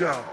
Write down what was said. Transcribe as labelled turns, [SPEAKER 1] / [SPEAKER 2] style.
[SPEAKER 1] show.